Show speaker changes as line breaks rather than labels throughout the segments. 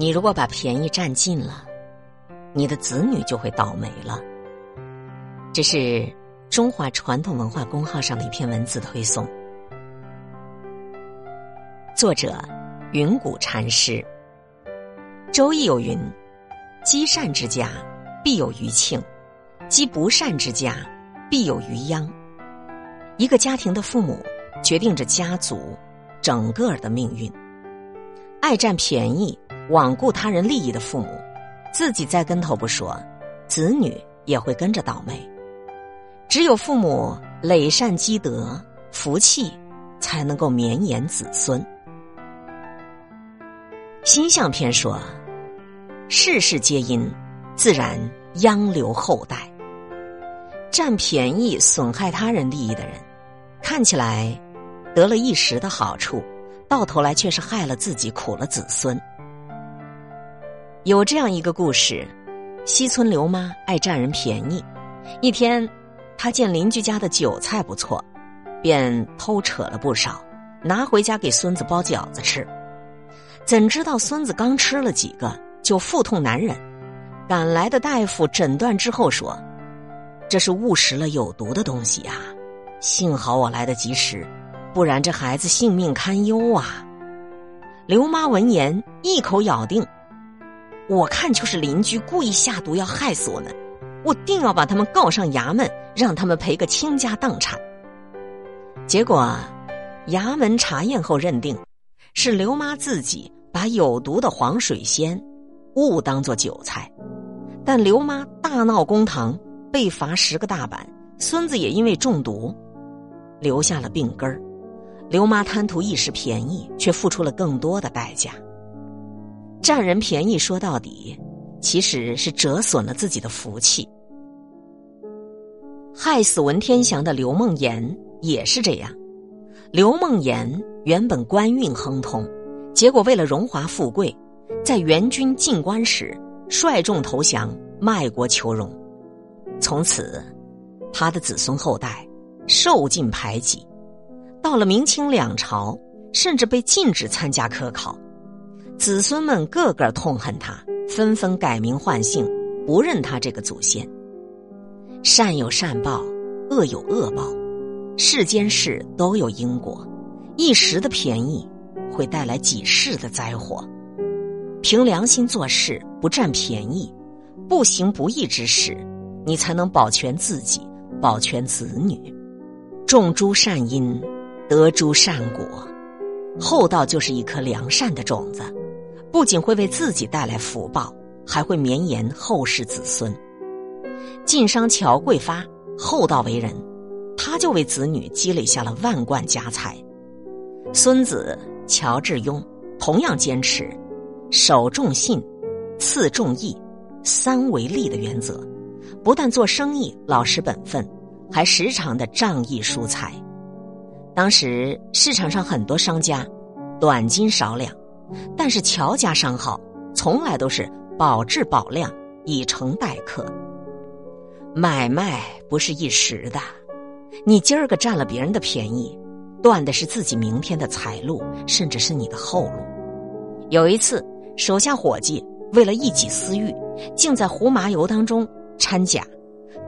你如果把便宜占尽了，你的子女就会倒霉了。这是中华传统文化公号上的一篇文字推送，作者云谷禅师。周易有云：“积善之家，必有余庆；积不善之家，必有余殃。”一个家庭的父母，决定着家族整个的命运。爱占便宜、罔顾他人利益的父母，自己栽跟头不说，子女也会跟着倒霉。只有父母累善积德，福气才能够绵延子孙。心象篇说：“世事皆因，自然殃留后代。占便宜、损害他人利益的人，看起来得了一时的好处，到头来却是害了自己，苦了子孙。”有这样一个故事：西村刘妈爱占人便宜，一天。她见邻居家的韭菜不错，便偷扯了不少，拿回家给孙子包饺子吃。怎知道孙子刚吃了几个，就腹痛难忍。赶来的大夫诊断之后说：“这是误食了有毒的东西呀！幸好我来得及时，不然这孩子性命堪忧啊！”刘妈闻言一口咬定：“我看就是邻居故意下毒要害死我们。”我定要把他们告上衙门，让他们赔个倾家荡产。结果，衙门查验后认定，是刘妈自己把有毒的黄水仙误当做韭菜。但刘妈大闹公堂，被罚十个大板，孙子也因为中毒，留下了病根儿。刘妈贪图一时便宜，却付出了更多的代价。占人便宜，说到底。其实是折损了自己的福气，害死文天祥的刘梦妍也是这样。刘梦妍原本官运亨通，结果为了荣华富贵，在元军进关时率众投降，卖国求荣。从此，他的子孙后代受尽排挤，到了明清两朝，甚至被禁止参加科考，子孙们个个痛恨他。纷纷改名换姓，不认他这个祖先。善有善报，恶有恶报，世间事都有因果。一时的便宜，会带来几世的灾祸。凭良心做事，不占便宜，不行不义之事，你才能保全自己，保全子女。种诸善因，得诸善果。厚道就是一颗良善的种子。不仅会为自己带来福报，还会绵延后世子孙。晋商乔贵发厚道为人，他就为子女积累下了万贯家财。孙子乔致庸同样坚持首重信，次重义，三为利的原则，不但做生意老实本分，还时常的仗义疏财。当时市场上很多商家短斤少两。但是乔家商号从来都是保质保量，以诚待客。买卖不是一时的，你今儿个占了别人的便宜，断的是自己明天的财路，甚至是你的后路。有一次，手下伙计为了一己私欲，竟在胡麻油当中掺假。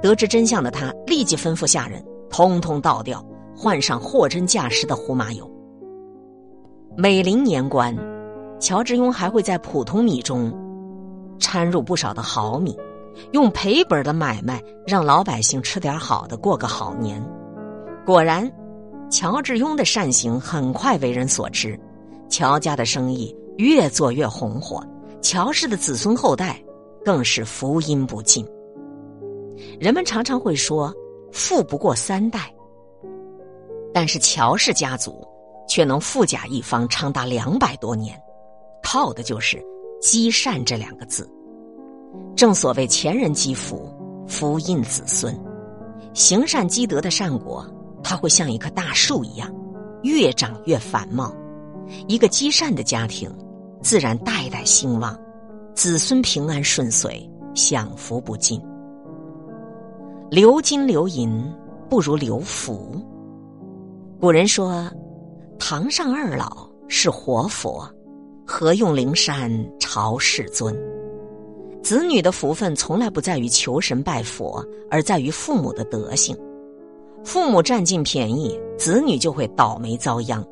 得知真相的他，立即吩咐下人通通倒掉，换上货真价实的胡麻油。每临年关。乔致庸还会在普通米中掺入不少的好米，用赔本的买卖让老百姓吃点好的，过个好年。果然，乔致庸的善行很快为人所知，乔家的生意越做越红火，乔氏的子孙后代更是福音不尽。人们常常会说“富不过三代”，但是乔氏家族却能富甲一方长达两百多年。靠的就是“积善”这两个字。正所谓前人积福，福荫子孙。行善积德的善果，它会像一棵大树一样，越长越繁茂。一个积善的家庭，自然代代兴旺，子孙平安顺遂，享福不尽。留金留银不如留福。古人说：“堂上二老是活佛。”何用灵山？朝世尊。子女的福分从来不在于求神拜佛，而在于父母的德行。父母占尽便宜，子女就会倒霉遭殃；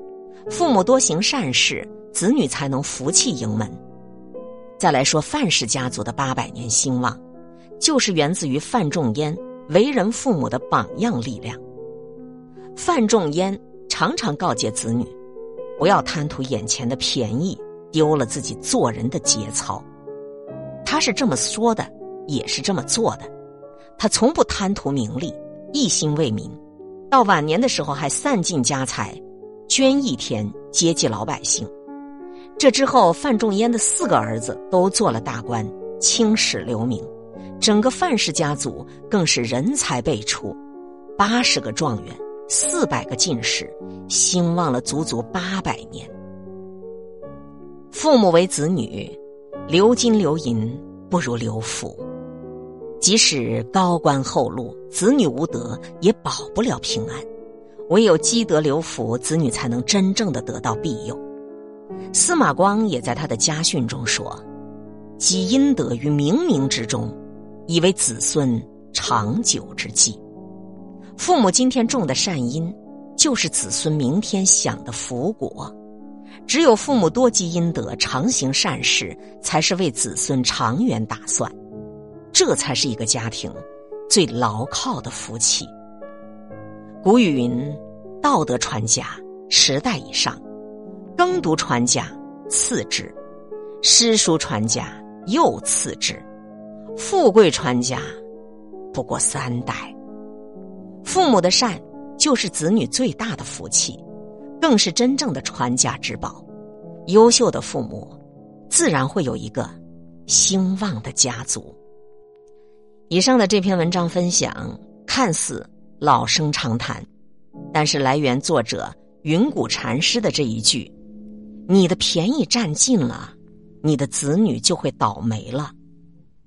父母多行善事，子女才能福气盈门。再来说范氏家族的八百年兴旺，就是源自于范仲淹为人父母的榜样力量。范仲淹常常告诫子女，不要贪图眼前的便宜，丢了自己做人的节操。他是这么说的，也是这么做的。他从不贪图名利，一心为民。到晚年的时候，还散尽家财，捐义田，接济老百姓。这之后，范仲淹的四个儿子都做了大官，青史留名。整个范氏家族更是人才辈出，八十个状元，四百个进士，兴旺了足足八百年。父母为子女。留金留银不如留福，即使高官厚禄，子女无德也保不了平安。唯有积德留福，子女才能真正的得到庇佑。司马光也在他的家训中说：“积阴德于冥冥之中，以为子孙长久之计。”父母今天种的善因，就是子孙明天享的福果。只有父母多积阴德，常行善事，才是为子孙长远打算，这才是一个家庭最牢靠的福气。古语云：“道德传家，十代以上；耕读传家，次之；诗书传家，又次之；富贵传家，不过三代。”父母的善，就是子女最大的福气。更是真正的传家之宝，优秀的父母，自然会有一个兴旺的家族。以上的这篇文章分享看似老生常谈，但是来源作者云谷禅师的这一句：“你的便宜占尽了，你的子女就会倒霉了。”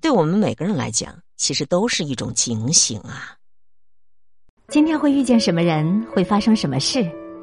对我们每个人来讲，其实都是一种警醒啊。
今天会遇见什么人，会发生什么事？